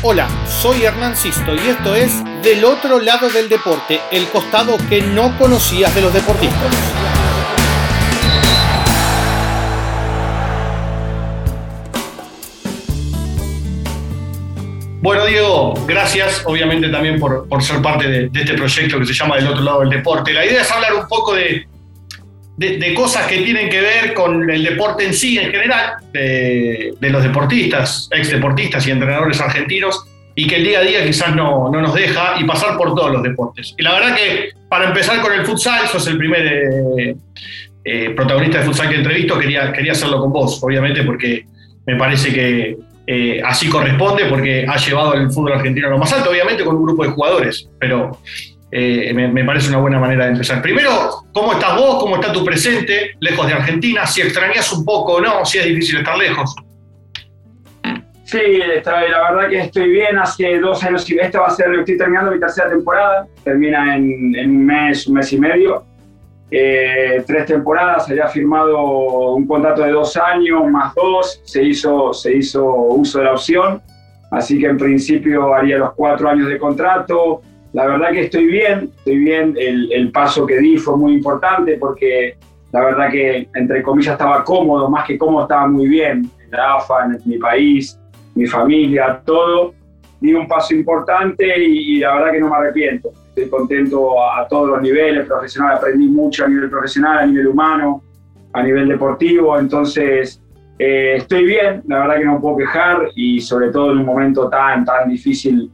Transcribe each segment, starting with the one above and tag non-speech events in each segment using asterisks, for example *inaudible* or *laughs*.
Hola, soy Hernán Sisto y esto es Del otro lado del deporte, el costado que no conocías de los deportistas. Bueno, Diego, gracias obviamente también por, ser parte de, de, este proyecto que se llama Del otro lado del deporte. La idea es hablar un poco de, de, cosas que tienen que ver con el deporte en sí en general, de, los deportistas, ex deportistas y entrenadores argentinos, y que el día a día quizás no, no, nos deja, y pasar por todos los deportes. Y la verdad que para empezar con el futsal, sos el primer eh, eh, protagonista de futsal que entrevisto, quería, quería hacerlo con vos, obviamente, porque me parece que eh, así corresponde, porque ha llevado el fútbol argentino a lo más alto, obviamente con un grupo de jugadores, pero eh, me, parece una buena manera de empezar. Primero, ¿cómo estás vos? ¿Cómo está tu presente lejos de Argentina? Si extrañas un poco o no, si es difícil estar lejos. Sí, la verdad que estoy bien. Hace dos años y esta va a ser, estoy terminando mi tercera temporada. Termina en, un mes, un mes y medio. Eh, tres temporadas, había firmado un contrato de dos años más dos. Se hizo, se hizo uso de la opción. Así que en principio haría los cuatro años de contrato la verdad que estoy bien, estoy bien. El, paso que di fue muy importante porque la verdad que, entre comillas, estaba cómodo, más que cómodo, estaba muy bien. En la AFA, en mi país, mi familia, todo. Di un paso importante y, la verdad que no me arrepiento. Estoy contento a, todos los niveles, profesional, aprendí mucho a nivel profesional, a nivel humano, a nivel deportivo, entonces eh, estoy bien, la verdad que no puedo quejar y sobre todo en un momento tan, tan difícil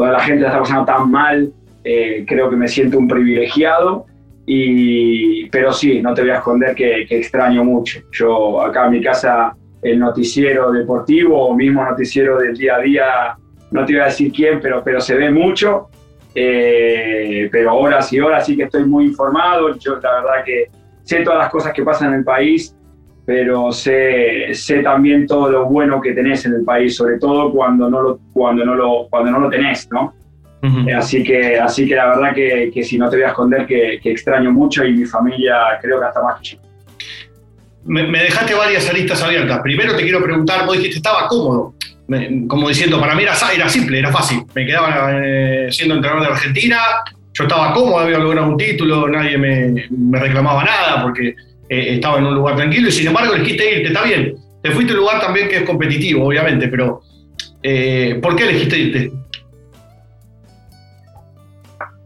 donde la gente la está pasando tan mal, eh, creo que me siento un privilegiado. Y, pero sí, no te voy a esconder que, extraño mucho. Yo acá en mi casa, el noticiero deportivo o mismo noticiero del día a día, no te voy a decir quién, pero, pero se ve mucho. Eh, pero horas y horas sí que estoy muy informado. Yo la verdad que sé todas las cosas que pasan en el país, pero sé, sé también todo lo bueno que tenés en el país, sobre todo cuando no lo, cuando no lo, cuando no lo tenés, ¿no? así, que, así que la verdad que, que, si no te voy a esconder que, que, extraño mucho y mi familia creo que hasta más que yo. Me, dejaste varias aristas abiertas. Primero te quiero preguntar, vos dijiste, estaba cómodo, como diciendo, para mí era, era simple, era fácil. Me quedaba eh, siendo entrenador de Argentina, yo estaba cómodo, había logrado un título, nadie me, me reclamaba nada, porque eh, estaba en un lugar tranquilo y sin embargo elegiste irte, está bien. Te fuiste a un lugar también que es competitivo, obviamente, pero eh, ¿por qué elegiste irte?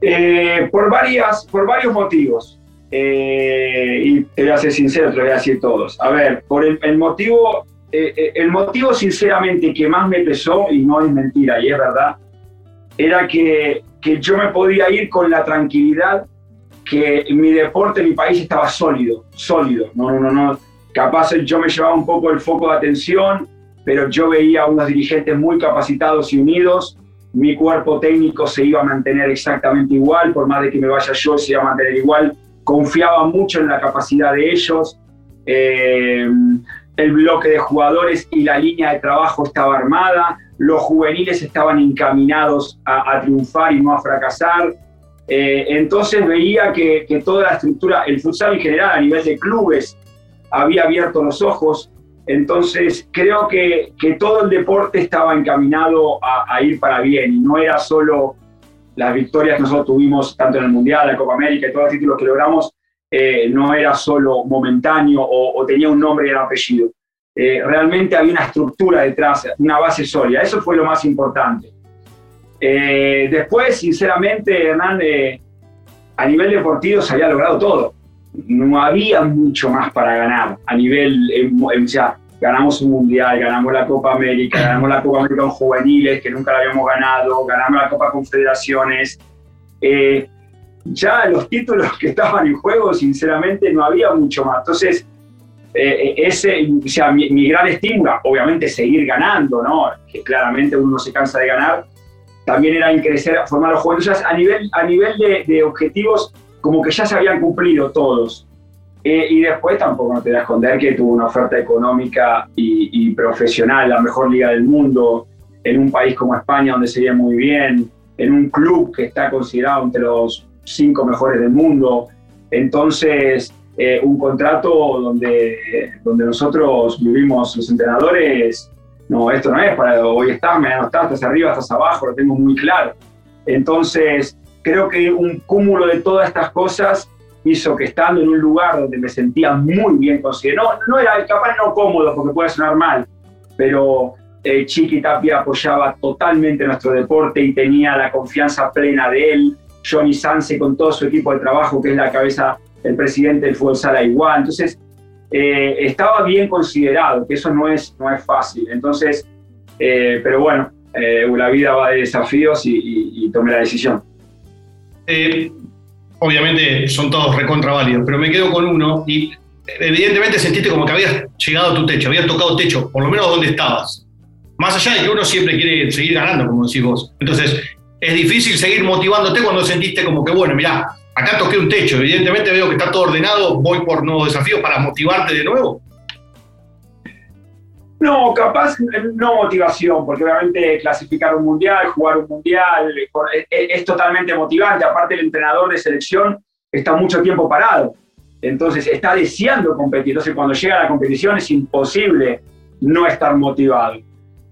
Eh, por, varias, por varios motivos. y te voy a ser sincero, te lo voy a decir todos. A ver, por el, motivo, el motivo sinceramente que más me pesó, y no es mentira, y es verdad, era que, que yo me podía ir con la tranquilidad que mi deporte, mi país estaba sólido, sólido. No, no, no, Capaz yo me llevaba un poco el foco de atención, pero yo veía a unos dirigentes muy capacitados y unidos. Mi cuerpo técnico se iba a mantener exactamente igual, por más de que me vaya yo, se iba a mantener igual. Confiaba mucho en la capacidad de ellos. Eh, el bloque de jugadores y la línea de trabajo estaba armada. Los juveniles estaban encaminados a, a triunfar y no a fracasar eh, entonces veía que, toda la estructura, el futsal en general a nivel de clubes, había abierto los ojos. Entonces creo que, todo el deporte estaba encaminado a, ir para bien y no era solo las victorias que nosotros tuvimos tanto en el Mundial, la Copa América y todos los títulos que logramos, eh, no era solo momentáneo o, tenía un nombre y un apellido. Eh, realmente había una estructura detrás, una base sólida. Eso fue lo más importante. Eh, después, sinceramente, Hernán, eh, a nivel deportivo se había logrado todo. No había mucho más para ganar. A nivel, o sea, ganamos un mundial, ganamos la Copa América, *clears throat* ganamos la Copa América con juveniles, que nunca la habíamos ganado, ganamos la Copa Confederaciones. Eh, ya los títulos que estaban en juego, sinceramente, no había mucho más. Entonces, ese, o sea, mi, mi, gran estímulo, obviamente, seguir ganando, ¿no? Que claramente uno se cansa de ganar, también era en crecer, formar los jóvenes. a nivel, a nivel de, objetivos, como que ya se habían cumplido todos. Eh, y después tampoco no te voy a esconder que tuvo una oferta económica y, profesional, la mejor liga del mundo, en un país como España donde se ve muy bien, en un club que está considerado entre los cinco mejores del mundo. Entonces, eh, un contrato donde, donde nosotros vivimos los entrenadores no, esto no es para hoy estás, mañana no estás, arriba, estás abajo, lo tengo muy claro. Entonces, creo que un cúmulo de todas estas cosas hizo que estando en un lugar donde me sentía muy bien considerado, no, no era capaz no cómodo porque puede sonar mal, pero eh, Chiqui Tapia apoyaba totalmente nuestro deporte y tenía la confianza plena de él, Johnny Sanse con todo su equipo de trabajo, que es la cabeza, el presidente del fútbol sala igual, entonces eh, estaba bien considerado, que eso no es, no es fácil, entonces, eh, pero bueno, la vida va de desafíos y, y tomé la decisión obviamente son todos recontra válidos, pero me quedo con uno y evidentemente sentiste como que habías llegado a tu techo, habías tocado techo, por lo menos donde estabas. Más allá de que uno siempre quiere seguir ganando, como decís vos. Entonces, es difícil seguir motivándote cuando sentiste como que, bueno, mirá, acá toqué un techo, evidentemente veo que está todo ordenado, voy por nuevos desafíos para motivarte de nuevo. No, capaz no motivación, porque obviamente clasificar un mundial, jugar un mundial, es, totalmente motivante. Aparte, el entrenador de selección está mucho tiempo parado, entonces está deseando competir. Entonces, cuando llega la competición es imposible no estar motivado.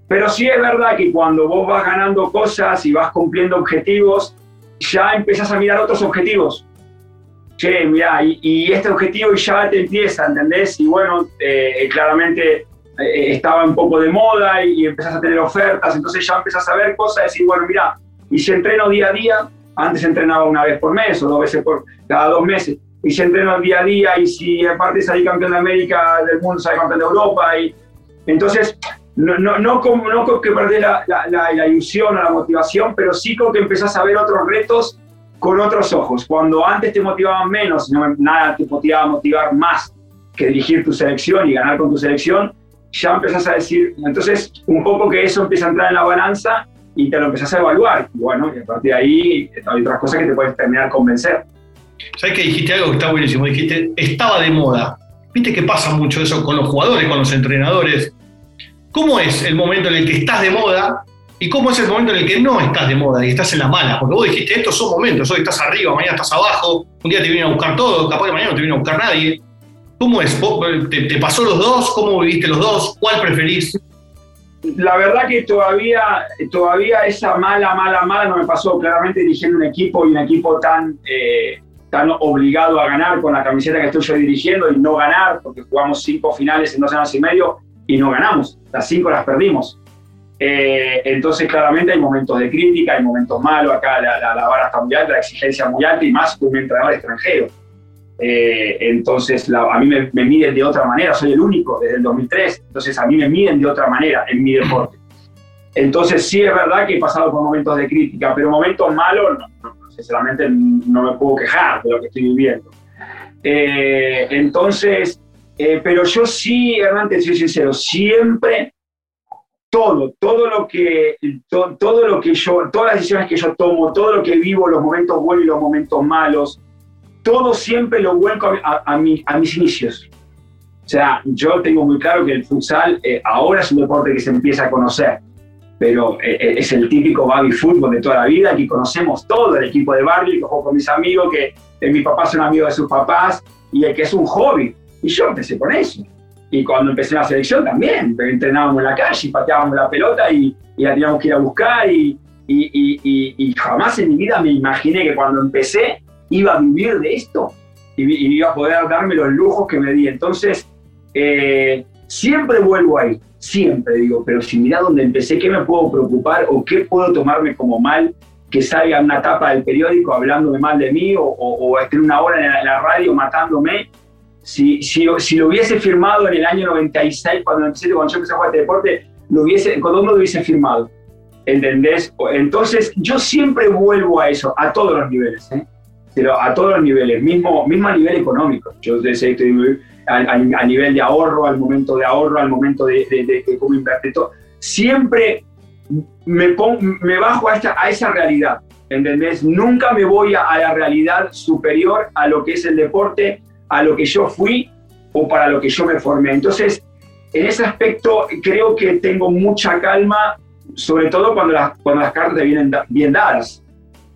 Pero sí es verdad que cuando vos vas ganando cosas y vas cumpliendo objetivos, ya empiezas a mirar otros objetivos. Che, mira, y, este objetivo ya te empieza, ¿entendés? Y bueno, eh, claramente eh, estaba un poco de moda y, empezás a tener ofertas, entonces ya empezás a ver cosas, decir, bueno, mira, y si entreno día a día, antes entrenaba una vez por mes o dos veces por cada dos meses, y si entreno día a día y si aparte salí campeón de América, del mundo salí campeón de Europa, y entonces no, no, no, como, no que perder la, la, la, ilusión o la motivación, pero sí con que empezás a ver otros retos con otros ojos. Cuando antes te motivaban menos, no, nada te motivaba a motivar más que dirigir tu selección y ganar con tu selección, ya empezás a decir, entonces un poco que eso empieza a entrar en la balanza y te lo empezás a evaluar. Bueno, y a partir de ahí hay otras cosas que te puedes terminar convencer. ¿Sabes que dijiste algo que está buenísimo? Dijiste, estaba de moda. Viste que pasa mucho eso con los jugadores, con los entrenadores. ¿Cómo es el momento en el que estás de moda y cómo es el momento en el que no estás de moda y estás en la mala? Porque vos dijiste, estos son momentos, hoy estás arriba, mañana estás abajo, un día te viene a buscar todo, capaz que mañana no te viene a buscar nadie. ¿Cómo es? ¿Te, pasó los dos? ¿Cómo viviste los dos? ¿Cuál preferís? La verdad que todavía, todavía esa mala, mala, mala no me pasó. Claramente dirigiendo un equipo y un equipo tan, eh, tan obligado a ganar con la camiseta que estoy yo dirigiendo y no ganar, porque jugamos cinco finales en dos años y medio y no ganamos. Las cinco las perdimos. Eh, entonces, claramente hay momentos de crítica, hay momentos malos. Acá la, la, la, vara está muy alta, la exigencia muy alta y más un entrenador extranjero. Eh, entonces a mí me, miden de otra manera, soy el único desde el 2003, entonces a mí me miden de otra manera en mi deporte. Entonces sí es verdad que he pasado por momentos de crítica, pero momentos malos, sinceramente no me puedo quejar de lo que estoy viviendo. Eh, entonces, eh, pero yo sí, Hernán, te soy sincero, siempre todo, todo lo que, todo lo que yo, todas las decisiones que yo tomo, todo lo que vivo, los momentos buenos y los momentos malos, todo siempre lo vuelco a, a, mis inicios. O sea, yo tengo muy claro que el futsal eh, ahora es un deporte que se empieza a conocer, pero eh, eh, es el típico baby fútbol de toda la vida, que conocemos todo, el equipo de barrio, que juego con mis amigos, que mi papá es un amigo de sus papás, y que es un hobby. Y yo empecé con eso. Y cuando empecé en la selección también, entrenábamos en la calle, pateábamos la pelota y, y la teníamos que ir a buscar. Y, y, y, jamás en mi vida me imaginé que cuando empecé iba a vivir de esto y, iba a poder darme los lujos que me di. Entonces, eh, siempre vuelvo ahí, siempre digo, pero si mira dónde empecé, ¿qué me puedo preocupar o qué puedo tomarme como mal que salga una tapa del periódico hablándome mal de mí o, o, esté una hora en la, radio matándome? Si, si, si, lo hubiese firmado en el año 96, cuando, empecé, cuando yo empecé a jugar este deporte, lo hubiese, cuando uno lo hubiese firmado. ¿Entendés? Entonces, yo siempre vuelvo a eso, a todos los niveles. ¿eh? pero a todos los niveles, mismo, mismo a nivel económico. Yo sé, estoy a, nivel de ahorro, al momento de ahorro, al momento de, de, cómo invertir todo. Siempre me, me bajo a, esta, a esa realidad, ¿entendés? Nunca me voy a, a la realidad superior a lo que es el deporte, a lo que yo fui o para lo que yo me formé. Entonces, en ese aspecto creo que tengo mucha calma, sobre todo cuando las, cuando las cartas vienen bien dadas.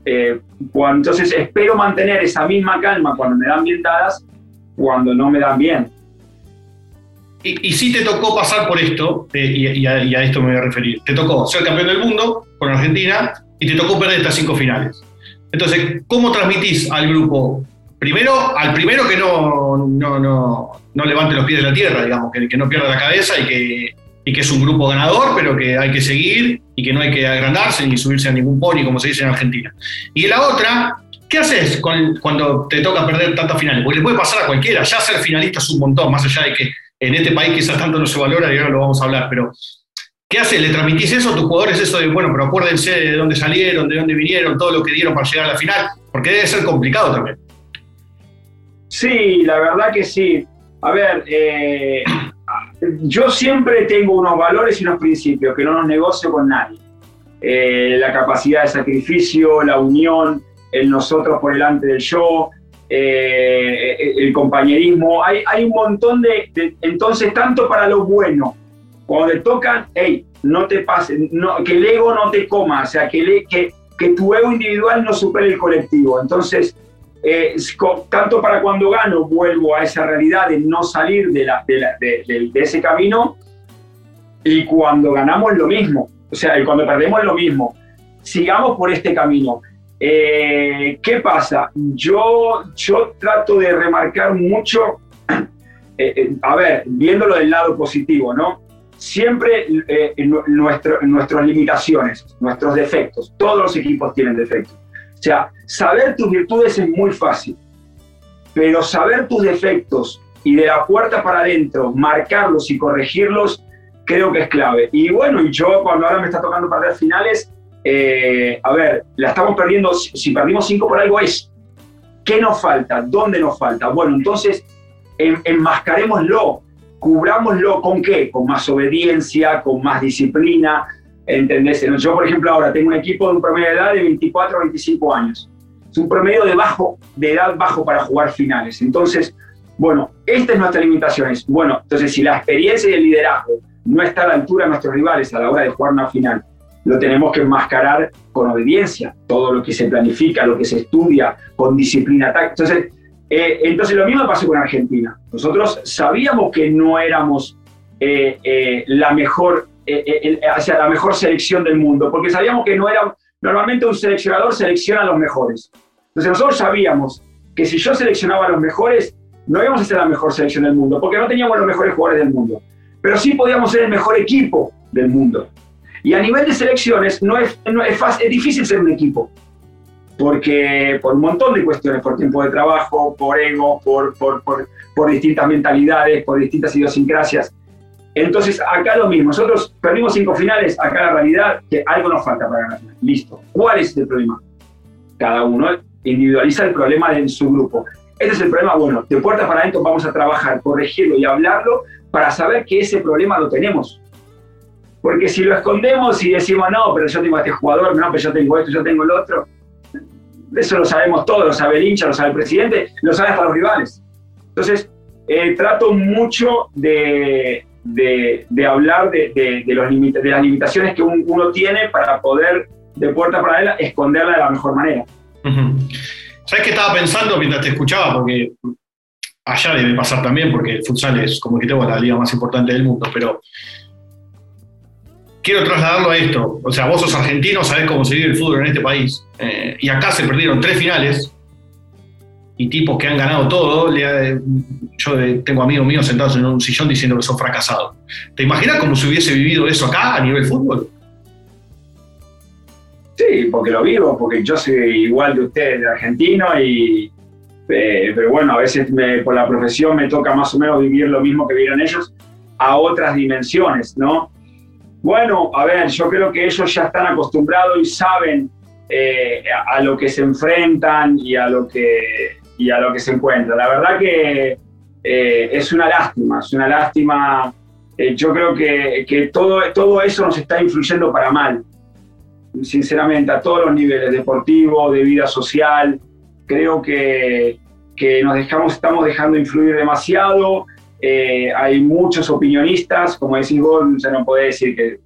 Eh, entonces espero mantener esa misma calma cuando me dan bien dadas, cuando no me dan bien. y, sí te tocó pasar por esto, eh, y, a, esto me voy a referir. Te tocó ser campeón del mundo con Argentina y te tocó perder estas cinco finales. Entonces, ¿cómo transmitís al grupo? Primero, al primero que no, no, no, no levante los pies de la tierra, digamos, que, que no pierda la cabeza y que, y que es un grupo ganador, pero que hay que seguir y que no hay que agrandarse ni subirse a ningún pony, como se dice en Argentina. Y la otra, ¿qué haces cuando te toca perder tantas finales? Porque le puede pasar a cualquiera, ya ser finalista es un montón, más allá de que en este país quizás tanto no se valora y ahora lo vamos a hablar, pero ¿qué haces? ¿Le transmitís eso a tus jugadores? Eso de, bueno, pero acuérdense de dónde salieron, de dónde vinieron, todo lo que dieron para llegar a la final, porque debe ser complicado también. Sí, la verdad que sí. A ver, eh, yo siempre tengo unos valores y unos principios que no los negocio con nadie. Eh, la capacidad de sacrificio, la unión, el nosotros por delante del yo, eh, el compañerismo, hay, hay un montón de, Entonces, tanto para lo bueno, cuando te tocan, hey, no te pases, no, que el ego no te coma, o sea, que, que, que tu ego individual no supere el colectivo. Entonces, eh, tanto para cuando gano, vuelvo a esa realidad de no salir de, la, de, de, ese camino, y cuando ganamos lo mismo, o sea, y cuando perdemos lo mismo. Sigamos por este camino. Eh, ¿Qué pasa? Yo, yo trato de remarcar mucho, *clears throat* eh, eh, a ver, viéndolo del lado positivo, ¿no? Siempre nuestro, nuestras limitaciones, nuestros defectos, todos los equipos tienen defectos. O sea, saber tus virtudes es muy fácil, pero saber tus defectos y de la puerta para adentro, marcarlos y corregirlos, creo que es clave. Y bueno, yo cuando ahora me está tocando perder finales, eh, a ver, la estamos perdiendo, si perdimos cinco por algo es, ¿qué nos falta? ¿Dónde nos falta? Bueno, entonces enmascarémoslo, cubrámoslo con qué? Con más obediencia, con más disciplina, ¿entendés? Yo, por ejemplo, ahora tengo un equipo de un promedio de edad de 24 a 25 años. Es un promedio de, bajo, de edad bajo para jugar finales. Entonces, bueno, esta es nuestra limitación. Bueno, entonces si la experiencia y el liderazgo no está a la altura de nuestros rivales a la hora de jugar una final, lo tenemos que enmascarar con obediencia, todo lo que se planifica, lo que se estudia, con disciplina táctica. Entonces, eh, entonces lo mismo pasó con Argentina. Nosotros sabíamos que no éramos eh, eh, la mejor, hacia la mejor selección del mundo, porque sabíamos que no era, normalmente un seleccionador selecciona a los mejores. Entonces nosotros sabíamos que si yo seleccionaba a los mejores, no íbamos a ser la mejor selección del mundo, porque no teníamos los mejores jugadores del mundo, pero sí podíamos ser el mejor equipo del mundo. Y a nivel de selecciones no es, es, fácil, es difícil ser un equipo, porque por un montón de cuestiones, por tiempo de trabajo, por ego, por, por, por, por distintas mentalidades, por distintas idiosincrasias. Entonces, acá lo mismo. Nosotros perdimos cinco finales, acá la realidad que algo nos falta para ganar. Listo. ¿Cuál es el problema? Cada uno individualiza el problema en su grupo. Este es el problema, bueno, de puertas para adentro vamos a trabajar, corregirlo y hablarlo para saber que ese problema lo tenemos. Porque si lo escondemos y decimos, no, pero yo tengo a este jugador, no, pero yo tengo esto, yo tengo el otro, eso lo sabemos todos, lo sabe el hincha, lo sabe el presidente, lo saben hasta los rivales. Entonces, eh, trato mucho de, de, hablar de, de, los de las limitaciones que uno tiene para poder, de puerta para él, esconderla de la mejor manera. ¿Sabes qué estaba pensando mientras te escuchaba? Porque allá debe pasar también, porque el futsal es, como que tengo la liga más importante del mundo, pero quiero trasladarlo a esto. O sea, vos sos argentino, sabés cómo se vive el fútbol en este país. Eh, y acá se perdieron tres finales y tipos que han ganado todo. yo tengo amigos míos sentados en un sillón diciendo que son fracasados. ¿Te imaginas cómo se hubiese vivido eso acá a nivel fútbol? Sí, porque lo vivo, porque yo soy igual de ustedes, de argentino, y, eh, pero bueno, a veces por la profesión me toca más o menos vivir lo mismo que vieron ellos a otras dimensiones, ¿no? Bueno, a ver, yo creo que ellos ya están acostumbrados y saben eh, a, lo que se enfrentan y a lo que, y a lo que se encuentran. La verdad que eh, es una lástima, es una lástima. Eh, yo creo que, que, todo, todo eso nos está influyendo para mal, sinceramente, a todos los niveles, deportivo, de vida social. Creo que, que nos dejamos, estamos dejando influir demasiado eh, hay muchos opinionistas, como decís vos, se no puede decir que,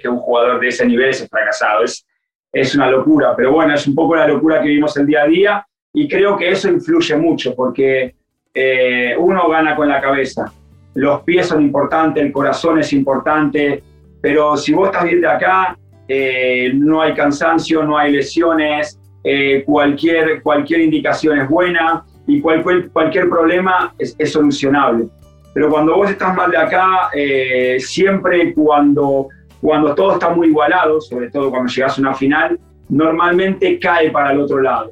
que, un jugador de ese nivel es fracasado, es, es una locura, pero bueno, es un poco la locura que vivimos el día a día y creo que eso influye mucho porque eh, uno gana con la cabeza, los pies son importantes, el corazón es importante, pero si vos estás bien de acá, eh, no hay cansancio, no hay lesiones, eh, cualquier, cualquier indicación es buena y cualquier, cualquier problema es, solucionable. Pero cuando vos estás mal de acá, eh, siempre cuando, cuando todo está muy igualado, sobre todo cuando llegas a una final, normalmente cae para el otro lado.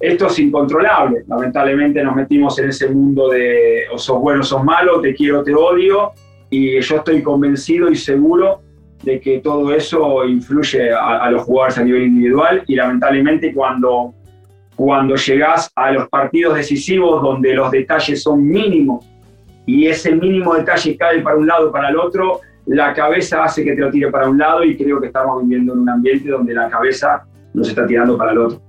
Esto es incontrolable. Lamentablemente nos metimos en ese mundo de o sos bueno sos malo, te quiero, te odio, y yo estoy convencido y seguro de que todo eso influye a, los jugadores a nivel individual y lamentablemente cuando, cuando llegas a los partidos decisivos donde los detalles son mínimos y ese mínimo detalle cae para un lado o para el otro, la cabeza hace que te lo tire para un lado y creo que estamos viviendo en un ambiente donde la cabeza nos está tirando para el otro.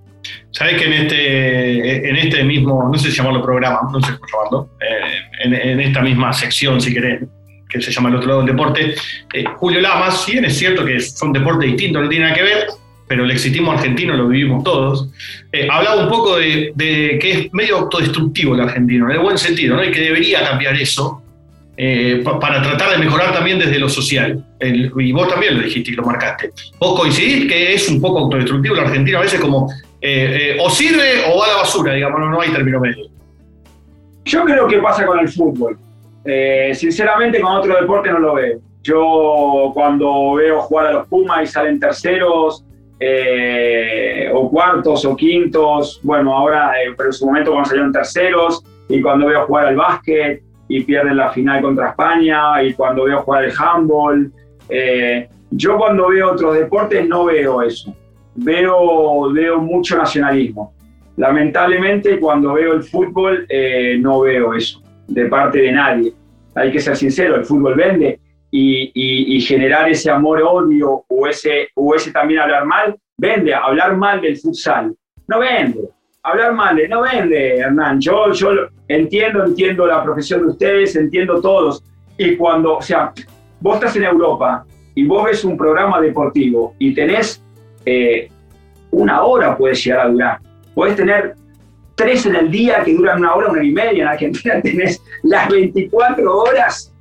Sabes que en este, en este mismo, no sé si llamarlo programa, no sé cómo llamarlo, eh, en, esta misma sección, si querés, que se llama El otro lado del deporte. Eh, Julio Lamas, si bien es cierto que son deportes distintos, no tiene nada que ver, pero el exitismo argentino lo vivimos todos. Eh, hablaba un poco de, que es medio autodestructivo el argentino, en el buen sentido, ¿no? y que debería cambiar eso eh, para tratar de mejorar también desde lo social. y vos también lo dijiste y lo marcaste. Vos coincidís que es un poco autodestructivo el argentino, a veces como o sirve o va a la basura, digamos, no, hay término medio. Yo creo que pasa con el fútbol. Eh, sinceramente, con otro deporte no lo veo. Yo cuando veo jugar a los Pumas y salen terceros, eh, o cuartos o quintos, bueno, ahora, eh, pero en su momento cuando salieron terceros, y cuando veo jugar al básquet y pierden la final contra España, y cuando veo jugar el handball, yo cuando veo otros deportes no veo eso. Veo, veo mucho nacionalismo. Lamentablemente, cuando veo el fútbol, no veo eso de parte de nadie. Hay que ser sincero, el fútbol vende y, generar ese amor-odio o ese, o ese también hablar mal, vende. Hablar mal del futsal, no vende. Hablar mal no vende, Hernán. Yo, yo entiendo, entiendo la profesión de ustedes, entiendo todos. Y cuando, o sea, vos estás en Europa y vos ves un programa deportivo y tenés eh, una hora, puede llegar a durar. Puedes tener tres en el día que duran una hora, una y media. En Argentina *laughs* tenés las 24 horas.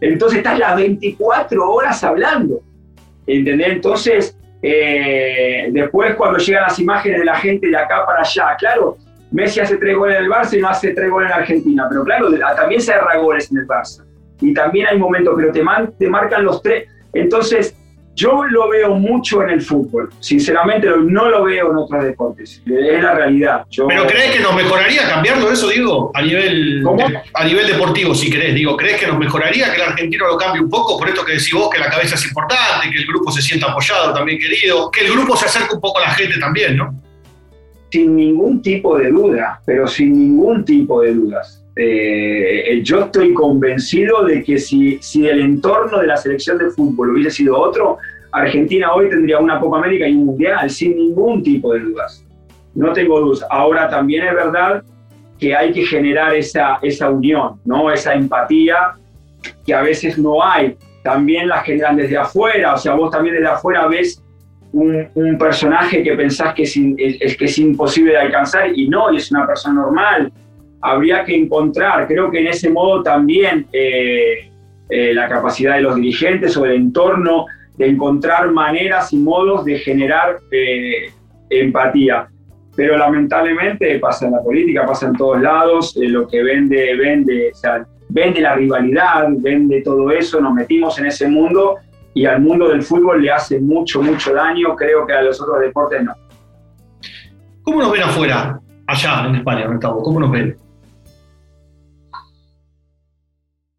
Entonces estás las 24 horas hablando. ¿Entendés? Entonces, eh, después cuando llegan las imágenes de la gente de acá para allá, claro, Messi hace tres goles en el Barça y no hace tres goles en Argentina, pero claro, también se agarra goles en el Barça. Y también hay momentos, pero te marcan los tres. Entonces, yo lo veo mucho en el fútbol. Sinceramente, no lo veo en otros deportes. Es la realidad. ¿Pero crees que nos mejoraría cambiarlo eso, digo? A nivel, a nivel deportivo, si querés. Digo, ¿crees que nos mejoraría que el argentino lo cambie un poco? Por esto que decís vos, que la cabeza es importante, que el grupo se sienta apoyado, también querido, que el grupo se acerque un poco a la gente también, ¿no? Sin ningún tipo de duda, pero sin ningún tipo de dudas. Eh, yo estoy convencido de que si, si el entorno de la selección de fútbol hubiese sido otro, Argentina hoy tendría una Copa América y un Mundial sin ningún tipo de dudas. No tengo dudas. Ahora también es verdad que hay que generar esa, esa unión, ¿no? esa empatía que a veces no hay. También la generan desde afuera, o sea, vos también desde afuera ves un, un personaje que pensás que es, es, que es imposible de alcanzar y no, y es una persona normal habría que encontrar, creo que en ese modo también eh, eh, la capacidad de los dirigentes o el entorno de encontrar maneras y modos de generar eh, empatía. Pero lamentablemente pasa en la política, pasa en todos lados, lo que vende, vende, o sea, vende la rivalidad, vende todo eso, nos metimos en ese mundo y al mundo del fútbol le hace mucho, mucho daño, creo que a los otros deportes no. ¿Cómo nos ven afuera, allá en España, Gustavo? ¿Cómo nos ven?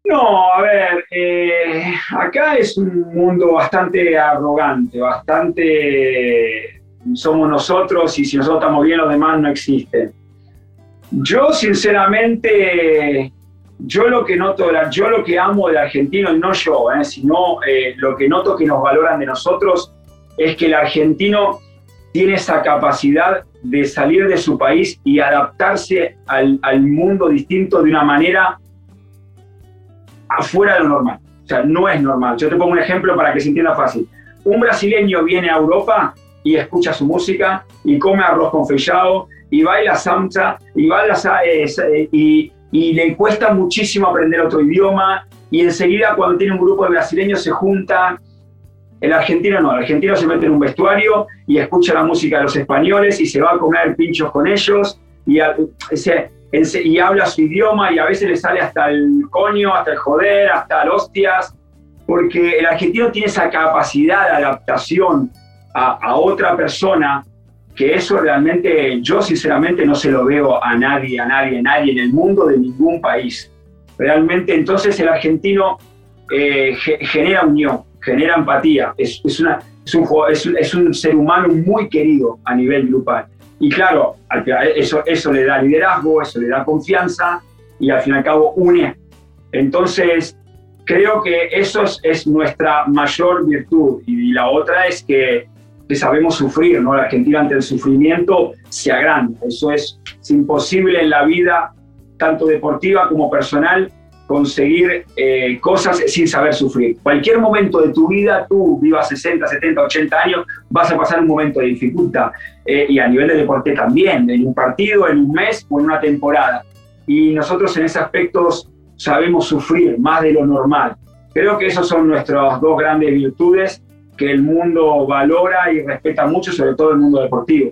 No, a ver, eh, acá es un mundo bastante arrogante, bastante somos nosotros y si nosotros estamos bien los demás no existen. Yo sinceramente, yo lo que noto, yo lo que amo del argentino, no yo, eh, sino eh, lo que noto que nos valoran de nosotros es que el argentino tiene esa capacidad de salir de su país y adaptarse al, al mundo distinto de una manera afuera de lo normal. O sea, no es normal. Yo te pongo un ejemplo para que se entienda fácil. Un brasileño viene a Europa y escucha su música y come arroz con fechado y baila samcha y baila eh, y, y le cuesta muchísimo aprender otro idioma y enseguida cuando tiene un grupo de brasileños se junta. El argentino no, el argentino se mete en un vestuario y escucha la música de los españoles y se va a comer pinchos con ellos y, y habla su idioma y a veces le sale hasta el coño, hasta el joder, hasta el hostias, porque el argentino tiene esa capacidad de adaptación a, a otra persona que eso realmente yo sinceramente no se lo veo a nadie, a nadie, a nadie en el mundo de ningún país. Realmente entonces el argentino eh, genera unión, genera empatía, es, es, una, es, un, es, un, ser humano muy querido a nivel grupal. Y claro, eso, eso le da liderazgo, eso le da confianza y al fin y al cabo une. Entonces, creo que eso es, nuestra mayor virtud. Y, la otra es que que sabemos sufrir, ¿no? La Argentina ante el sufrimiento se agranda. Eso es, imposible en la vida, tanto deportiva como personal, conseguir eh, cosas sin saber sufrir. Cualquier momento de tu vida, tú vivas 60, 70, 80 años, vas a pasar un momento de dificultad. Eh, y a nivel de deporte también, en un partido, en un mes o en una temporada. Y nosotros en ese aspecto sabemos sufrir más de lo normal. Creo que esas son nuestras dos grandes virtudes que el mundo valora y respeta mucho, sobre todo el mundo deportivo.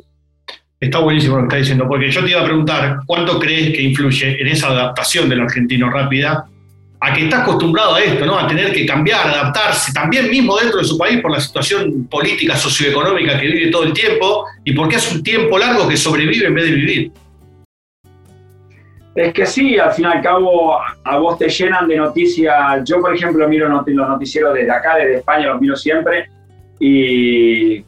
Está buenísimo lo que está diciendo, porque yo te iba a preguntar, ¿cuánto crees que influye en esa adaptación del argentino rápida a que está acostumbrado a esto, ¿no? a tener que cambiar, adaptarse, también mismo dentro de su país por la situación política, socioeconómica que vive todo el tiempo y porque es un tiempo largo que sobrevive en vez de vivir? Es que sí, al fin y al cabo a vos te llenan de noticias. Yo, por ejemplo, miro los noticieros desde acá, desde España, los miro siempre y,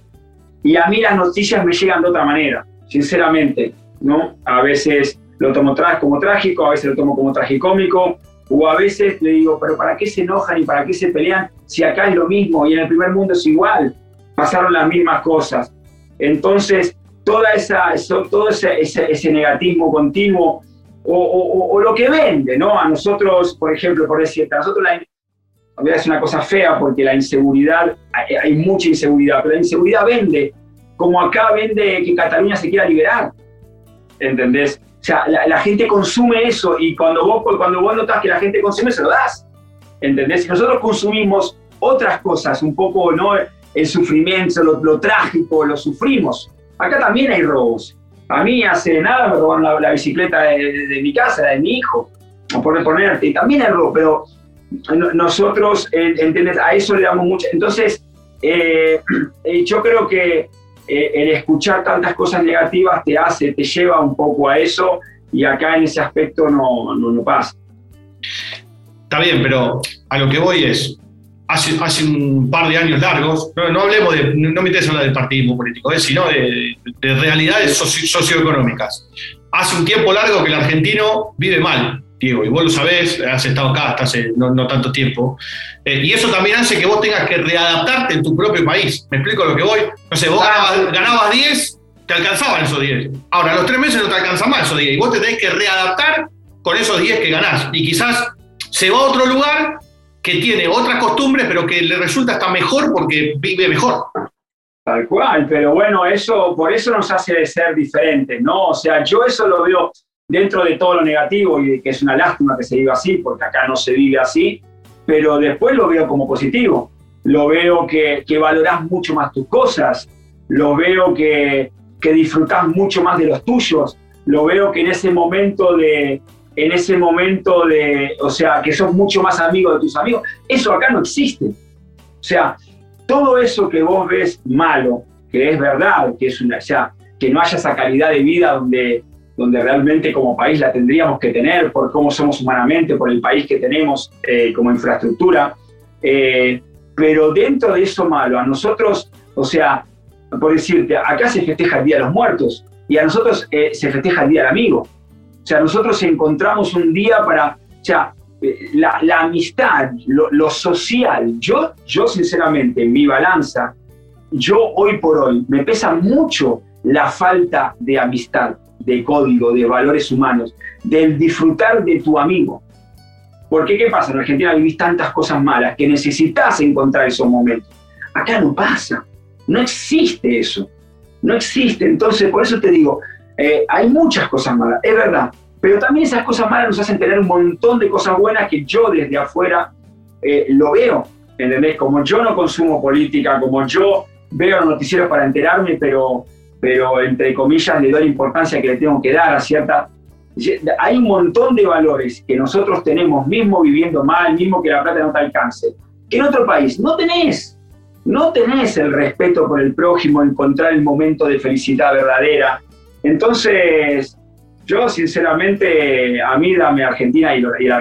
y a mí las noticias me llegan de otra manera, sinceramente, ¿no? A veces lo tomo como trágico, a veces lo tomo como tragicómico, o a veces le digo, pero ¿para qué se enojan y para qué se pelean si acá es lo mismo y en el primer mundo es igual? Pasaron las mismas cosas. Entonces, toda esa, todo ese, ese, negativismo continuo o, o, lo que vende, ¿no? A nosotros, por ejemplo, por decirte, a nosotros la, voy una cosa fea porque la inseguridad, hay, mucha inseguridad, pero la inseguridad vende, como acá vende que Cataluña se quiera liberar, ¿entendés? O sea, la, gente consume eso y cuando vos, cuando vos notas que la gente consume, se lo das, ¿entendés? Nosotros consumimos otras cosas, un poco, ¿no? El sufrimiento, lo, trágico, lo sufrimos. Acá también hay robos. A mí hace nada me robaron la, bicicleta de, mi casa, de mi hijo, por ponerte, también hay robo, pero nosotros, ¿entiendes? A eso le damos mucho. Entonces, eh, *clears throat* eh, yo creo que eh, el escuchar tantas cosas negativas te hace, te lleva un poco a eso y acá en ese aspecto no, no, pasa. Está bien, pero a lo que voy es, hace, hace un par de años largos, no, hablemos de, no me interesa hablar del partidismo político, sino de, de realidades socioeconómicas. Hace un tiempo largo que el argentino vive mal, Diego, y vos lo sabés, has estado acá hasta hace no, tanto tiempo, eh, y eso también hace que vos tengas que readaptarte en tu propio país. ¿Me explico lo que voy? No sé, vos ganabas, 10, te alcanzaban esos 10. Ahora, a los tres meses no te alcanzan más esos 10, y vos te tenés que readaptar con esos 10 que ganás. Y quizás se va a otro lugar que tiene otras costumbres, pero que le resulta hasta mejor porque vive mejor. Tal cual, pero bueno, eso, por eso nos hace ser diferentes, ¿no? O sea, yo eso lo veo dentro de todo lo negativo y que es una lástima que se viva así, porque acá no se vive así, pero después lo veo como positivo. Lo veo que, que valorás mucho más tus cosas, lo veo que, que disfrutás mucho más de los tuyos, lo veo que en ese momento de, en ese momento de, o sea, que sos mucho más amigo de tus amigos, eso acá no existe. O sea, todo eso que vos ves malo, que es verdad, que es una, o sea, que no haya esa calidad de vida donde donde realmente como país la tendríamos que tener por cómo somos humanamente, por el país que tenemos eh, como infraestructura. Eh, pero dentro de eso malo, a nosotros, o sea, por decirte, acá se festeja el Día de los Muertos y a nosotros eh, se festeja el Día del Amigo. O sea, nosotros encontramos un día para, o sea, la, la amistad, lo, lo, social. Yo, yo sinceramente, en mi balanza, yo hoy por hoy me pesa mucho la falta de amistad de código, de valores humanos, del disfrutar de tu amigo. Porque ¿qué pasa? En Argentina vivís tantas cosas malas que necesitas encontrar esos momentos. Acá no pasa, no existe eso, no existe. Entonces, por eso te digo, eh, hay muchas cosas malas, es verdad, Pero también esas cosas malas nos hacen tener un montón de cosas buenas que yo desde afuera eh, lo veo, ¿entendés? Como yo no consumo política, como yo veo noticieros para enterarme, pero, pero entre comillas le doy la importancia que le tengo que dar a cierta... Hay un montón de valores que nosotros tenemos, mismo viviendo mal, mismo que la plata no te alcance, que en otro país no tenés. No tenés el respeto por el prójimo, encontrar el momento de felicidad verdadera. Entonces, yo sinceramente, a mí dame Argentina y, y el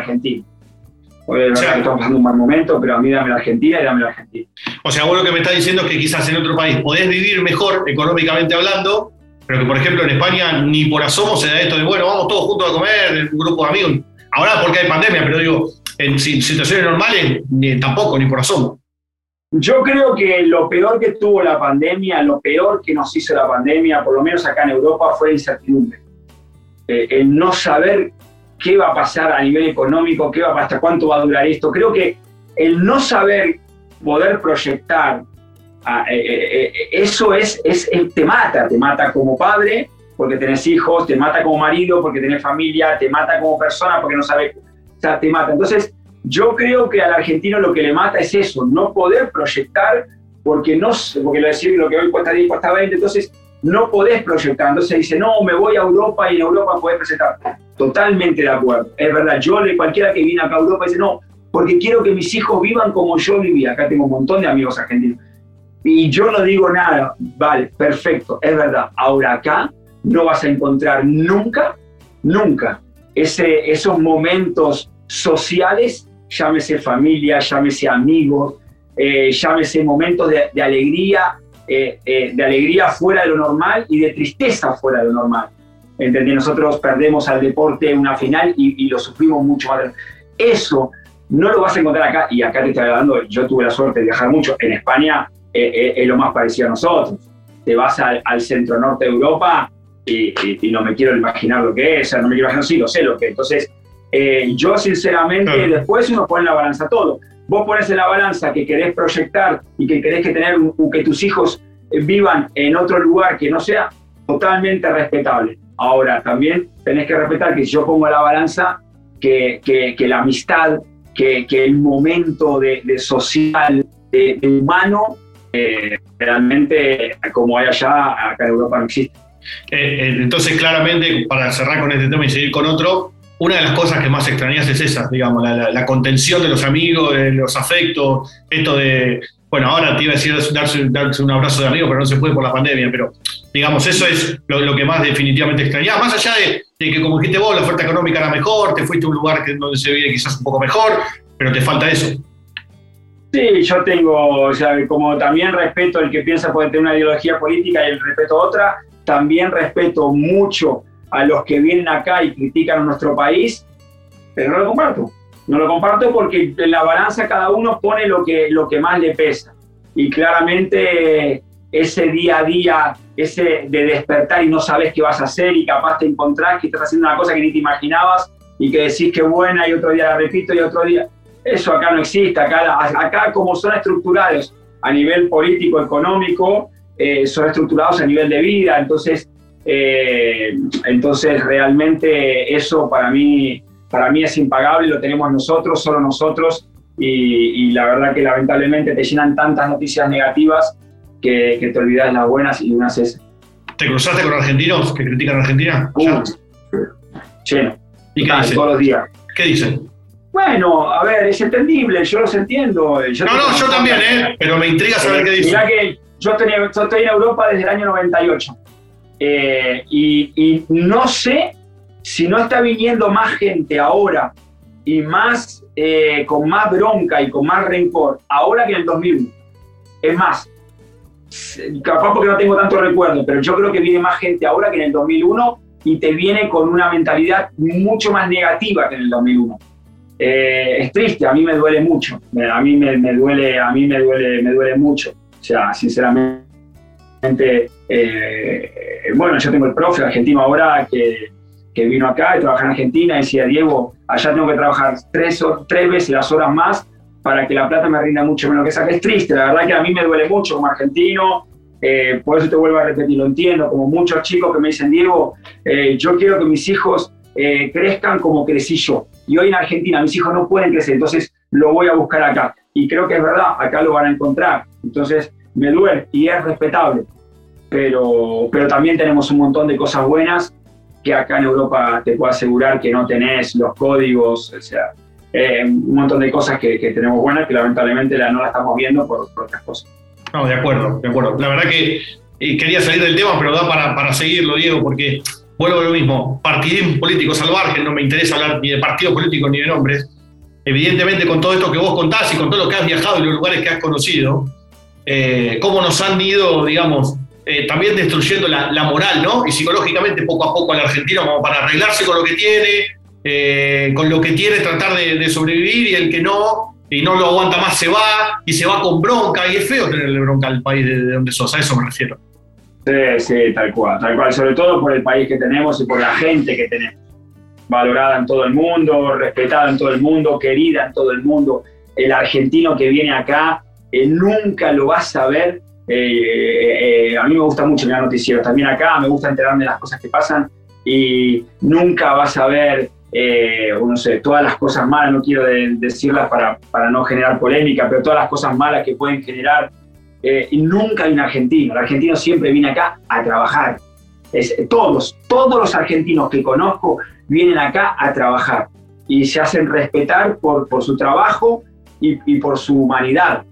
argentino. Oye, estamos pasando un mal momento, pero a mí dame la Argentina y dame la Argentina. O sea, vos lo que me estás diciendo es que quizás en otro país podés vivir mejor económicamente hablando, pero que por ejemplo en España ni por asomo se da esto de, bueno, vamos todos juntos a comer, un grupo de amigos. Ahora porque hay pandemia, pero digo, en situaciones normales ni, tampoco, ni por asomo. Yo creo que lo peor que tuvo la pandemia, lo peor que nos hizo la pandemia, por lo menos acá en Europa, fue incertidumbre. Eh, el no saber qué va a pasar a nivel económico, qué va a hasta cuánto va a durar esto. Creo que el no saber poder proyectar, ah, eh, eh, eh, eso es, es, te mata, te mata como padre porque tenés hijos, te mata como marido porque tenés familia, te mata como persona porque no sabes, o sea, te mata. Entonces, yo creo que al argentino lo que le mata es eso, no poder proyectar porque no porque lo decir lo que hoy cuesta 10, cuesta 20, entonces no podés proyectar. Entonces dice, no, me voy a Europa y en Europa podés presentar. Totalmente de acuerdo. Es verdad, yo, cualquiera que viene acá a Europa, dice, no, porque quiero que mis hijos vivan como yo vivía. Acá tengo un montón de amigos argentinos. Y yo no digo nada, vale, perfecto, es verdad. Ahora acá no vas a encontrar nunca, nunca, ese, esos momentos sociales, llámese familia, llámese amigos, eh, llámese momentos de, alegría, eh, eh, de alegría fuera de lo normal y de tristeza fuera de lo normal. ¿Entendí? Nosotros perdemos al deporte una final y, lo sufrimos mucho más. Eso no lo vas a encontrar acá, y acá te estoy hablando, yo tuve la suerte de viajar mucho, en España eh, es lo más parecido a nosotros. Te vas al, centro norte de Europa y, no me quiero imaginar lo que es, no me quiero imaginar, sí, lo sé lo que es. Entonces, yo sinceramente, después uno pone en la balanza todo vos pones en la balanza que querés proyectar y que querés que, tener, que tus hijos eh, vivan en otro lugar que no sea totalmente respetable. Ahora, también tenés que respetar que si yo pongo la balanza que, que, la amistad, que, que, el momento de, social, de, humano, eh, realmente como hay allá, acá en Europa no existe. Eh, entonces, claramente, para cerrar con este tema y seguir con otro, una de las cosas que más extrañas es esa, digamos, la, contención de los amigos, de los afectos, esto de, bueno, ahora te iba a decir darse, un abrazo de amigo, pero no se puede por la pandemia, pero digamos, eso es lo, que más definitivamente extrañas, más allá de, que como dijiste vos, la oferta económica era mejor, te fuiste a un lugar donde se vive quizás un poco mejor, pero te falta eso. Sí, yo tengo, o sea, como también respeto el que piensa poder tener una ideología política y el respeto a otra, también respeto mucho a los que vienen acá y critican a nuestro país, pero no lo comparto. No lo comparto porque en la balanza cada uno pone lo que, lo que más le pesa. Y claramente ese día a día, ese de despertar y no sabes qué vas a hacer y capaz te encontrás que estás haciendo una cosa que ni te imaginabas y que decís que buena y otro día la repito y otro día. Eso acá no existe. Acá, acá como son estructurados a nivel político, económico, eh, son estructurados a nivel de vida. Entonces, eh, entonces, realmente eso para mí, para mí es impagable, lo tenemos nosotros, solo nosotros, y, la verdad que lamentablemente te llenan tantas noticias negativas que, te olvidas las buenas y unas es... ¿Te cruzaste con argentinos que critican a Argentina? Uh, lleno. ¿Y qué dicen? Todos los días. ¿Qué dicen? Bueno, a ver, es entendible, yo los entiendo. no, no, yo también, ¿eh? Pero me intriga saber qué dicen. Mirá que yo, tenía, yo estoy en Europa desde el año 98. Eh, y, no sé si no está viniendo más gente ahora y más eh, con más bronca y con más rencor ahora que en el 2001. Es más, capaz porque no tengo tanto recuerdo, pero yo creo que viene más gente ahora que en el 2001 y te viene con una mentalidad mucho más negativa que en el 2001. Eh, es triste, a mí me duele mucho, a mí me, me, duele, a mí me duele, me duele mucho, o sea, sinceramente eh, bueno, yo tengo el profe argentino ahora que, que, vino acá y trabaja en Argentina y decía, Diego, allá tengo que trabajar tres, tres veces las horas más para que la plata me rinda mucho menos que esa, que es triste, la verdad que a mí me duele mucho como argentino, eh, por eso te vuelvo a repetir, lo entiendo, como muchos chicos que me dicen, Diego, eh, yo quiero que mis hijos eh, crezcan como crecí yo. Y hoy en Argentina mis hijos no pueden crecer, entonces lo voy a buscar acá. Y creo que es verdad, acá lo van a encontrar. Entonces me duele y es respetable. Pero, pero también tenemos un montón de cosas buenas que acá en Europa te puedo asegurar que no tenés los códigos, o sea, eh, un montón de cosas que, tenemos buenas que lamentablemente no las estamos viendo por, otras cosas. No, de acuerdo, de acuerdo. La verdad que eh, quería salir del tema, pero da para, para seguirlo, Diego, porque vuelvo a lo mismo. Partidismo político salvaje, no me interesa hablar ni de partido político ni de nombres. Evidentemente, con todo esto que vos contás y con todo lo que has viajado y los lugares que has conocido, eh, cómo nos han ido, digamos, eh, también destruyendo la, moral, ¿no? Y psicológicamente poco a poco al argentino, como para arreglarse con lo que tiene, eh, con lo que tiene, tratar de, sobrevivir y el que no, y no lo aguanta más se va, y se va con bronca, y es feo tenerle bronca al país de, donde sos, a eso me refiero. Sí, sí, tal cual, tal cual, sobre todo por el país que tenemos y por la gente que tenemos. Valorada en todo el mundo, respetada en todo el mundo, querida en todo el mundo. El argentino que viene acá eh, nunca lo vas a ver. Eh, a mí me gusta mucho mirar noticieros también acá, me gusta enterarme de las cosas que pasan y nunca vas a ver eh, no sé, todas las cosas malas, no quiero decirlas para, para, no generar polémica, pero todas las cosas malas que pueden generar. Eh, y nunca hay un argentino. El argentino siempre viene acá a trabajar. Es, todos, todos los argentinos que conozco vienen acá a trabajar y se hacen respetar por, por su trabajo y, y por su humanidad.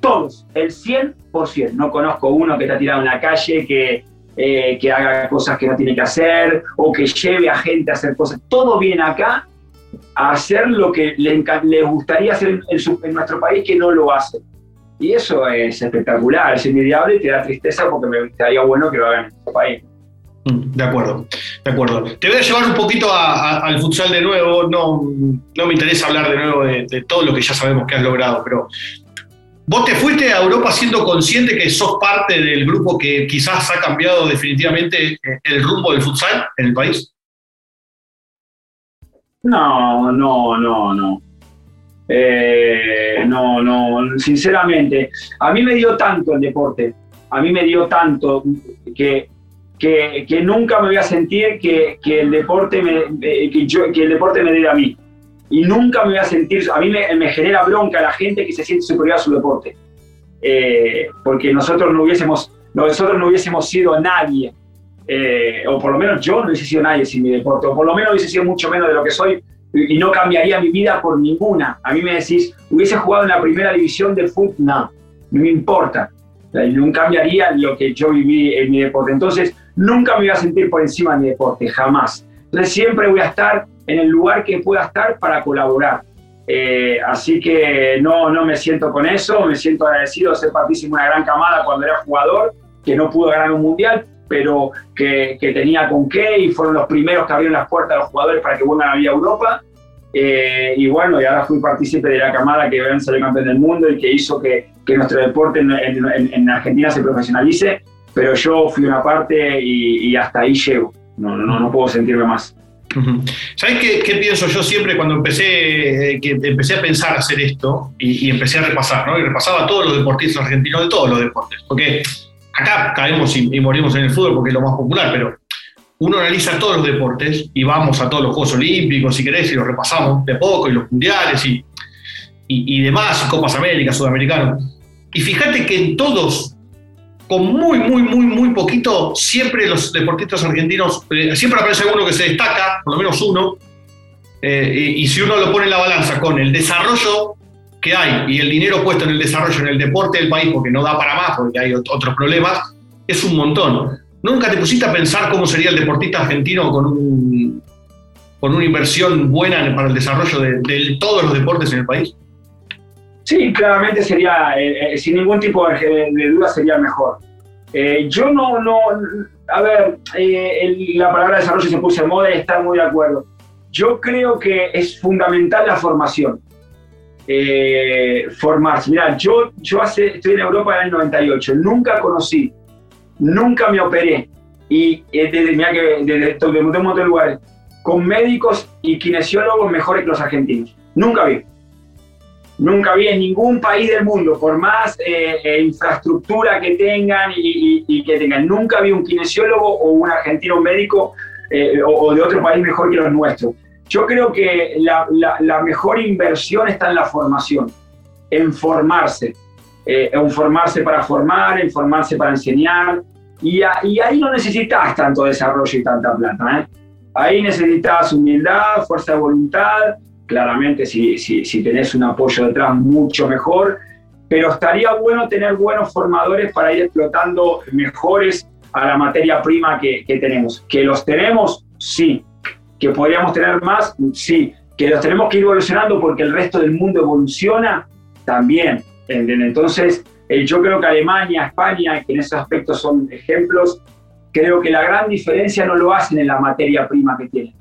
Todos, el 100%. No conozco uno que está tirado en la calle, que, eh, que haga cosas que no tiene que hacer o que lleve a gente a hacer cosas. Todo viene acá a hacer lo que le, gustaría hacer en, nuestro país que no lo hace. Y eso es espectacular, es inmediable y te da tristeza porque me gustaría bueno que lo hagan en nuestro país. Mm, de acuerdo, de acuerdo. Te voy a llevar un poquito al futsal de nuevo. No, no me interesa hablar de nuevo de, de, todo lo que ya sabemos que has logrado, pero ¿Vos te fuiste a Europa siendo consciente que sos parte del grupo que quizás ha cambiado definitivamente eh, el rumbo del futsal en el país? No, no, no, no. Eh, no, no, sinceramente, a mí me dio tanto el deporte, a mí me dio tanto que, que, nunca me voy a sentir que, el deporte me, que, yo, que el deporte me dé a mí y nunca me voy a sentir, a mí me, genera bronca la gente que se siente superior a su deporte, eh, porque nosotros no hubiésemos, nosotros no hubiésemos sido nadie, eh, o por lo menos yo no hubiese sido nadie sin mi deporte, o por lo menos hubiese sido mucho menos de lo que soy y no cambiaría mi vida por ninguna. A mí me decís, hubiese jugado en la primera división del fútbol, no, no me importa. No cambiaría lo que yo viví en mi deporte. Entonces, nunca me voy a sentir por encima de mi deporte, jamás. Entonces, siempre voy a estar en el lugar que pueda estar para colaborar. Eh, así que no, no me siento con eso, me siento agradecido de ser partícipe de una gran camada cuando era jugador, que no pudo ganar un mundial, pero que, que, tenía con qué y fueron los primeros que abrieron las puertas a los jugadores para que vuelvan a vía Europa. Eh, y bueno, y ahora fui partícipe de la camada que salió campeón del mundo y que hizo que, que nuestro deporte en, en, en, Argentina se profesionalice, pero yo fui una parte y, y hasta ahí llego, no, no, no puedo sentirme más. ¿Sabes qué, pienso yo siempre cuando empecé, eh, que empecé a pensar hacer esto y, empecé a repasar, ¿no? Y repasaba a todos los deportistas argentinos de todos los deportes. Porque acá caemos y, morimos en el fútbol porque es lo más popular, pero uno analiza todos los deportes y vamos a todos los Juegos Olímpicos, si querés, y los repasamos de poco, y los mundiales y, y, y demás, Copas Américas, Sudamericanos. Y fíjate que en todos con muy, muy, muy, muy poquito, siempre los deportistas argentinos, eh, siempre aparece uno que se destaca, por lo menos uno, eh, y, si uno lo pone en la balanza con el desarrollo que hay y el dinero puesto en el desarrollo en el deporte del país, porque no da para más, porque hay otros problemas, es un montón. ¿Nunca te pusiste a pensar cómo sería el deportista argentino con, un, con una inversión buena para el desarrollo de, todos los deportes en el país? Sí, claramente sería, eh, sin ningún tipo de, duda, sería mejor. yo no, no, a ver, la palabra desarrollo se puso en moda y está muy de acuerdo. Yo creo que es fundamental la formación. Eh, formarse. Mira, yo, yo hace, estoy en Europa en el 98, nunca conocí, nunca me operé, y desde, mira que desde, de un montón de lugares, con médicos y kinesiólogos mejores que los argentinos. Nunca vi. Nunca vi en ningún país del mundo, por más eh, eh, infraestructura que tengan y, y, que tengan, nunca vi un kinesiólogo o un argentino médico eh, o, de otro país mejor que los nuestros. Yo creo que la, mejor inversión está en la formación, en formarse, eh, en formarse para formar, en formarse para enseñar, y, y, ahí no necesitas tanto desarrollo y tanta plata. ¿eh? Ahí necesitas humildad, fuerza de voluntad, claramente si, si, tenés un apoyo detrás mucho mejor, pero estaría bueno tener buenos formadores para ir explotando mejores a la materia prima que, que tenemos. ¿Que los tenemos? Sí. ¿Que podríamos tener más? Sí. ¿Que los tenemos que ir evolucionando porque el resto del mundo evoluciona? También. Entonces, eh, yo creo que Alemania, España, que en esos aspectos son ejemplos, creo que la gran diferencia no lo hacen en la materia prima que tienen,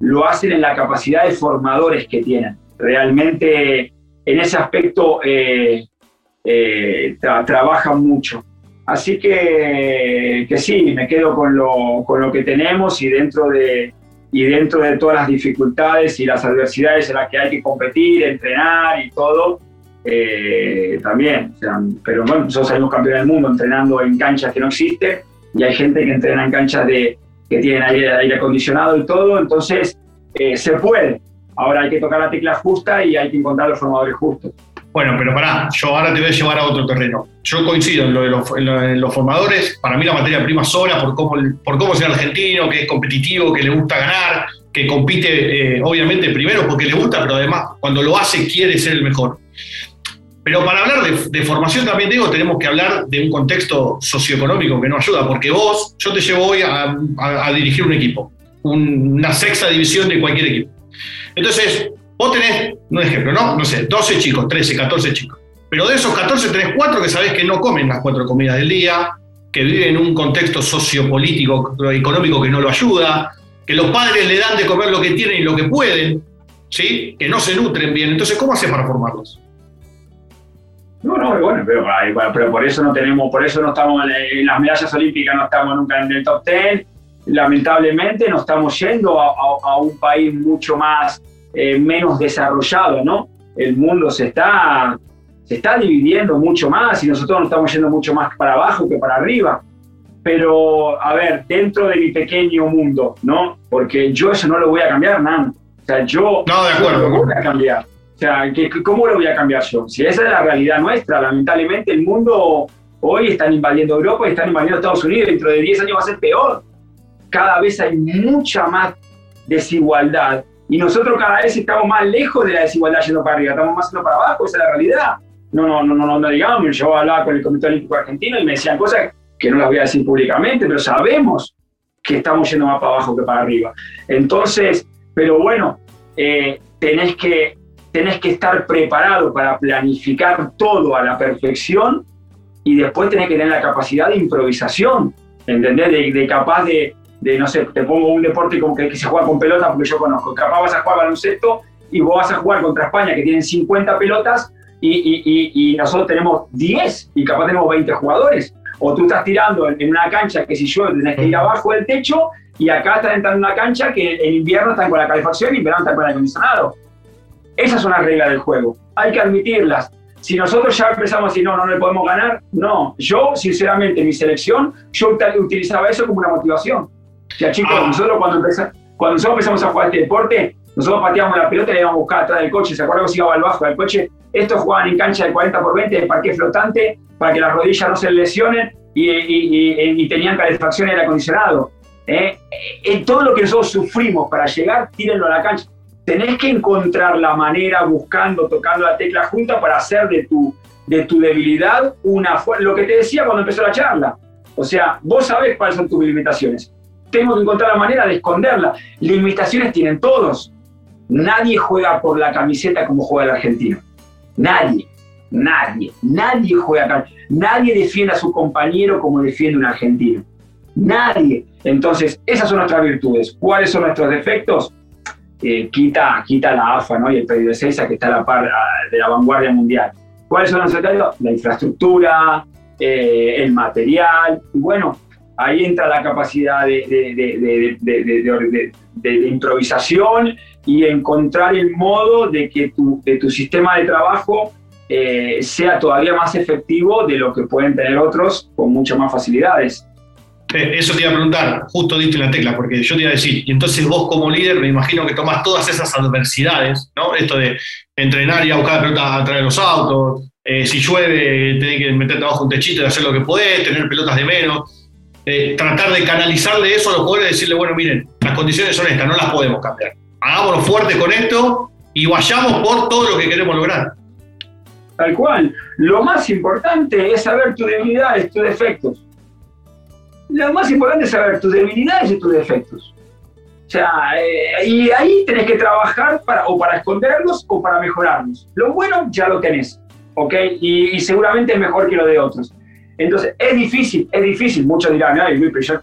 lo hacen en la capacidad de formadores que tienen. Realmente en ese aspecto eh, eh, trabajan mucho. Así que, que, sí, me quedo con lo, con lo que tenemos y dentro, de, y dentro de todas las dificultades y las adversidades en las que hay que competir, entrenar y todo, eh, también. pero bueno, nosotros salimos campeones del mundo entrenando en canchas que no existen y hay gente que entrena en canchas de, que tienen aire, aire acondicionado y todo, entonces eh, se puede. Ahora hay que tocar la tecla justa y hay que encontrar los formadores justos. Bueno, pero pará, yo ahora te voy a llevar a otro terreno. Yo coincido en lo de los, en los formadores, para mí la materia prima sobra por cómo, por cómo es el argentino, que es competitivo, que le gusta ganar, que compite eh, obviamente primero porque le gusta, pero además cuando lo hace quiere ser el mejor. Pero para hablar de, formación también digo, tenemos que hablar de un contexto socioeconómico que nos ayuda, porque vos, yo te llevo hoy a, dirigir un equipo, una sexta división de cualquier equipo. Entonces, vos tenés, un ejemplo, ¿no? No sé, 12 chicos, 13, 14 chicos. Pero de esos 14 tenés 4 que sabés que no comen las cuatro comidas del día, que viven en un contexto sociopolítico, económico que no lo ayuda, que los padres le dan de comer lo que tienen y lo que pueden, ¿sí? Que no se nutren bien. Entonces, ¿cómo haces para formarlos? No, no, bueno, pero, pero, por eso no tenemos, por eso no estamos en, las medallas olímpicas, no estamos nunca en el top 10. Lamentablemente no estamos yendo a, un país mucho más, eh, menos desarrollado, ¿no? El mundo se está, se está dividiendo mucho más y nosotros nos estamos yendo mucho más para abajo que para arriba. Pero, a ver, dentro de mi pequeño mundo, ¿no? Porque yo eso no lo voy a cambiar, nada. O sea, yo no, de acuerdo. no lo voy a cambiar. Sea, ¿cómo lo voy a cambiar yo? Si esa es la realidad nuestra, lamentablemente el mundo hoy están invadiendo Europa y están invadiendo Estados Unidos, dentro de 10 años va a ser peor. Cada vez hay mucha más desigualdad y nosotros cada vez estamos más lejos de la desigualdad yendo para arriba, estamos más yendo para abajo, esa es la realidad. No, no, no, no, no, digamos, yo hablaba con el Comité Olímpico Argentino y me decían cosas que no las voy a decir públicamente, pero sabemos que estamos yendo más para abajo que para arriba. Entonces, pero bueno, eh, tenés que tenés que estar preparado para planificar todo a la perfección y después tenés que tener la capacidad de improvisación, ¿entendés? De, capaz de, de, no sé, te pongo un deporte como que, se juega con pelota porque yo conozco, capaz vas a jugar baloncesto y vos vas a jugar contra España que tienen 50 pelotas y, y, y, nosotros tenemos 10 y capaz tenemos 20 jugadores. O tú estás tirando en, una cancha que si yo tenés que ir abajo del techo y acá estás entrando en una cancha que en invierno están con la calefacción y en verano están con el acondicionado. Esas son las reglas del juego. Hay que admitirlas. Si nosotros ya empezamos a decir, no, no le podemos ganar, no. Yo, sinceramente, mi selección, yo utilizaba eso como una motivación. O sea, chicos, ah. nosotros cuando, empezamos, cuando nosotros empezamos a jugar este deporte, nosotros pateábamos la pelota y le íbamos a buscar atrás del coche. ¿Se acuerdan que se iba al bajo del coche? Estos jugaban en cancha de 40 por 20 de parque flotante para que las rodillas no se lesionen y, y, y, tenían calefacción y aire acondicionado. ¿eh? En todo lo que nosotros sufrimos para llegar, tírenlo a la cancha tenés que encontrar la manera buscando, tocando la tecla junta para hacer de tu, de tu debilidad una. Lo que te decía cuando empezó la charla. O sea, vos sabés cuáles son tus limitaciones. Tengo que encontrar la manera de esconderla. Limitaciones tienen todos. Nadie juega por la camiseta como juega el argentino. Nadie. Nadie. Nadie juega. Nadie defiende a su compañero como defiende un argentino. Nadie. Entonces, esas son nuestras virtudes. ¿Cuáles son nuestros defectos? Eh, quita, quita la AFA ¿no? y el pedido de CESA que está a la par de la vanguardia mundial. ¿Cuáles son los detalles? La infraestructura, eh, el material, y bueno, ahí entra la capacidad de, de, de, improvisación y encontrar el modo de que tu, de tu sistema de trabajo eh, sea todavía más efectivo de lo que pueden tener otros con muchas más facilidades. Eh, eso te iba a preguntar, justo diste la tecla, porque yo te iba a decir, y entonces vos como líder me imagino que tomás todas esas adversidades, ¿no? Esto de entrenar y a buscar la pelota a traer los autos, eh, si llueve tenés que meterte abajo un techito y hacer lo que podés, tener pelotas de menos, eh, tratar de canalizarle eso a los jugadores y decirle, bueno, miren, las condiciones son estas, no las podemos cambiar. Hagámonos fuerte con esto y vayamos por todo lo que queremos lograr. Tal cual. Lo más importante es saber tus debilidades, tus defectos. Lo más importante es saber tus debilidades y tus defectos. O sea, eh, y ahí tenés que trabajar para, o para esconderlos o para mejorarlos. Lo bueno ya lo tenés, ¿ok? Y, y seguramente es mejor que lo de otros. Entonces, es difícil, es difícil. Muchos dirán, ay, pero yo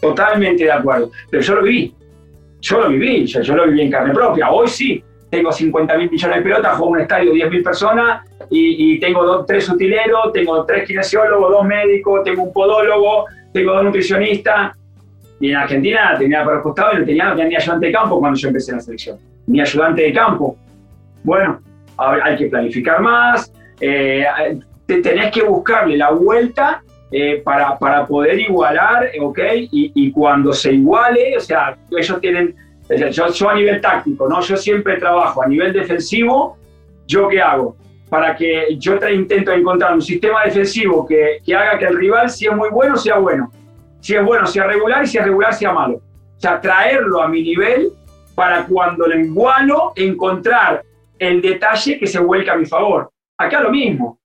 totalmente de acuerdo. Pero yo lo viví. Yo lo viví, yo, yo lo viví en carne propia. Hoy sí, tengo 50 mil millones de pelotas, juego un estadio de 10 mil personas y, tengo dos, tres utileros, tengo tres kinesiólogos, dos médicos, tengo un podólogo, tengo dos nutricionistas. Y en Argentina tenía el costado y no tenía, no tenía ni ayudante de campo cuando yo empecé la selección, ni ayudante de campo. Bueno, hay que planificar más, eh, tenés que buscarle la vuelta eh, para, para, poder igualar, ¿ok? Y, y, cuando se iguale, o sea, ellos tienen, yo, yo, a nivel táctico, ¿no? Yo siempre trabajo a nivel defensivo, ¿yo qué hago? Para que yo intento encontrar un sistema defensivo que, que haga que el rival, si es muy bueno, sea bueno. Si es bueno, sea regular y si es regular, sea malo. O sea, traerlo a mi nivel para cuando lo igualo, encontrar el detalle que se vuelca a mi favor. Acá lo mismo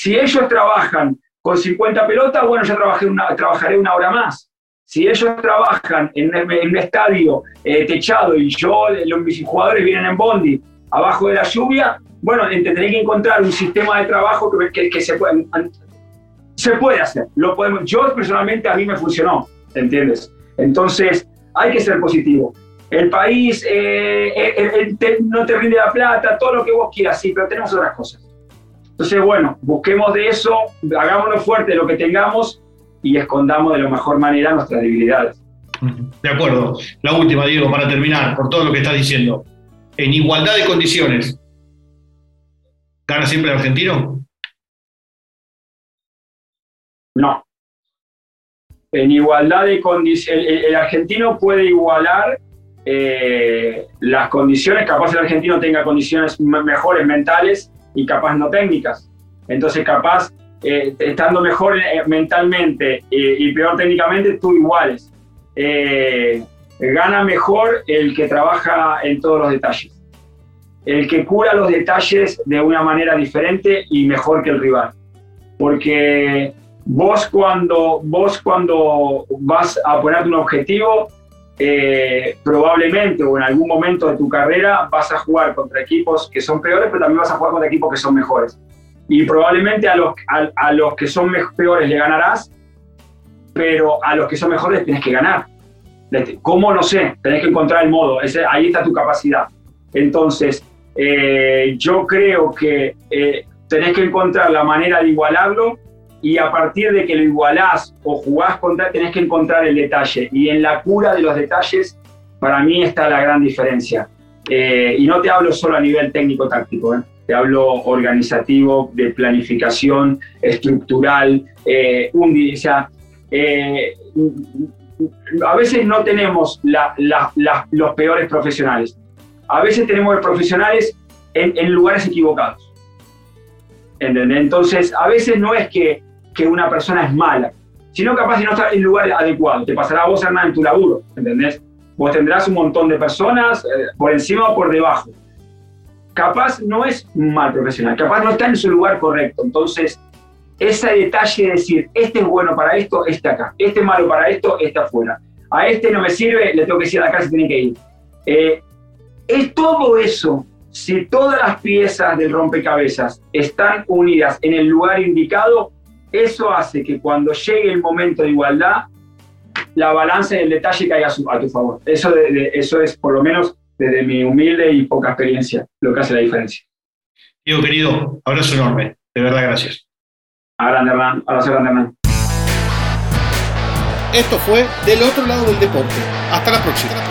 si ellos trabajan con 50 pelotas, bueno, yo trabajaré una hora más. Si ellos trabajan en, un estadio eh, techado y yo, los, mis jugadores vienen en bondi abajo de la lluvia, bueno, tendré que encontrar un sistema de trabajo que, que, se, puede, se puede hacer. Lo podemos, yo personalmente a mí me funcionó, ¿entiendes? Entonces, hay que ser positivo. El país eh, eh, no te rinde la plata, todo lo que vos quieras, sí, pero tenemos otras cosas. Entonces, bueno, busquemos de eso, hagámonos fuerte lo que tengamos y escondamos de la mejor manera nuestras debilidades. De acuerdo. La última, Diego, para terminar, por todo lo que estás diciendo. En igualdad de condiciones, ¿gana siempre el argentino? No. En igualdad de condiciones, el, argentino puede igualar eh, las condiciones, capaz el argentino tenga condiciones mejores mentales y capaz no técnicas. Entonces capaz, eh, estando mejor eh, mentalmente y peor técnicamente, tú iguales. gana mejor el que trabaja en todos los detalles. El que cura los detalles de una manera diferente y mejor que el rival. Porque vos cuando, vos cuando vas a ponerte un objetivo, eh, probablemente o en algún momento de tu carrera vas a jugar contra equipos que son peores, pero también vas a jugar contra equipos que son mejores. Y probablemente a los, a, los que son peores le ganarás, pero a los que son mejores tienes que ganar. ¿Cómo? No sé, tenés que encontrar el modo, Ese, ahí está tu capacidad. Entonces, eh, yo creo que eh, tenés que encontrar la manera de igualarlo y a partir de que lo igualás o jugás contra, tenés que encontrar el detalle. Y en la cura de los detalles, para mí está la gran diferencia. Eh, y no te hablo solo a nivel técnico-táctico, ¿eh? te hablo organizativo, de planificación, estructural, eh, un, o sea, a veces no tenemos los peores profesionales, a veces tenemos profesionales en, lugares equivocados. ¿Entendés? Entonces, a veces no es que que una persona es mala, sino capaz de no estar en el lugar adecuado. Te pasará a vos, Hernán, en tu laburo, ¿entendés? Vos tendrás un montón de personas eh, por encima o por debajo. Capaz no es mal profesional, capaz no está en su lugar correcto. Entonces, ese detalle de decir, este es bueno para esto, este acá, este es malo para esto, este afuera. A este no me sirve, le tengo que decir acá se tiene que ir. Eh, es todo eso, si todas las piezas del rompecabezas están unidas en el lugar indicado, eso hace que cuando llegue el momento de igualdad, la balanza y el detalle caiga a, tu favor. Eso, eso es, por lo menos, desde mi humilde y poca experiencia, lo que hace la diferencia. Diego, querido, abrazo enorme. De verdad, gracias. A grande, Hernán. Abrazo grande, Hernán. Esto fue Del otro lado del deporte. Hasta la próxima.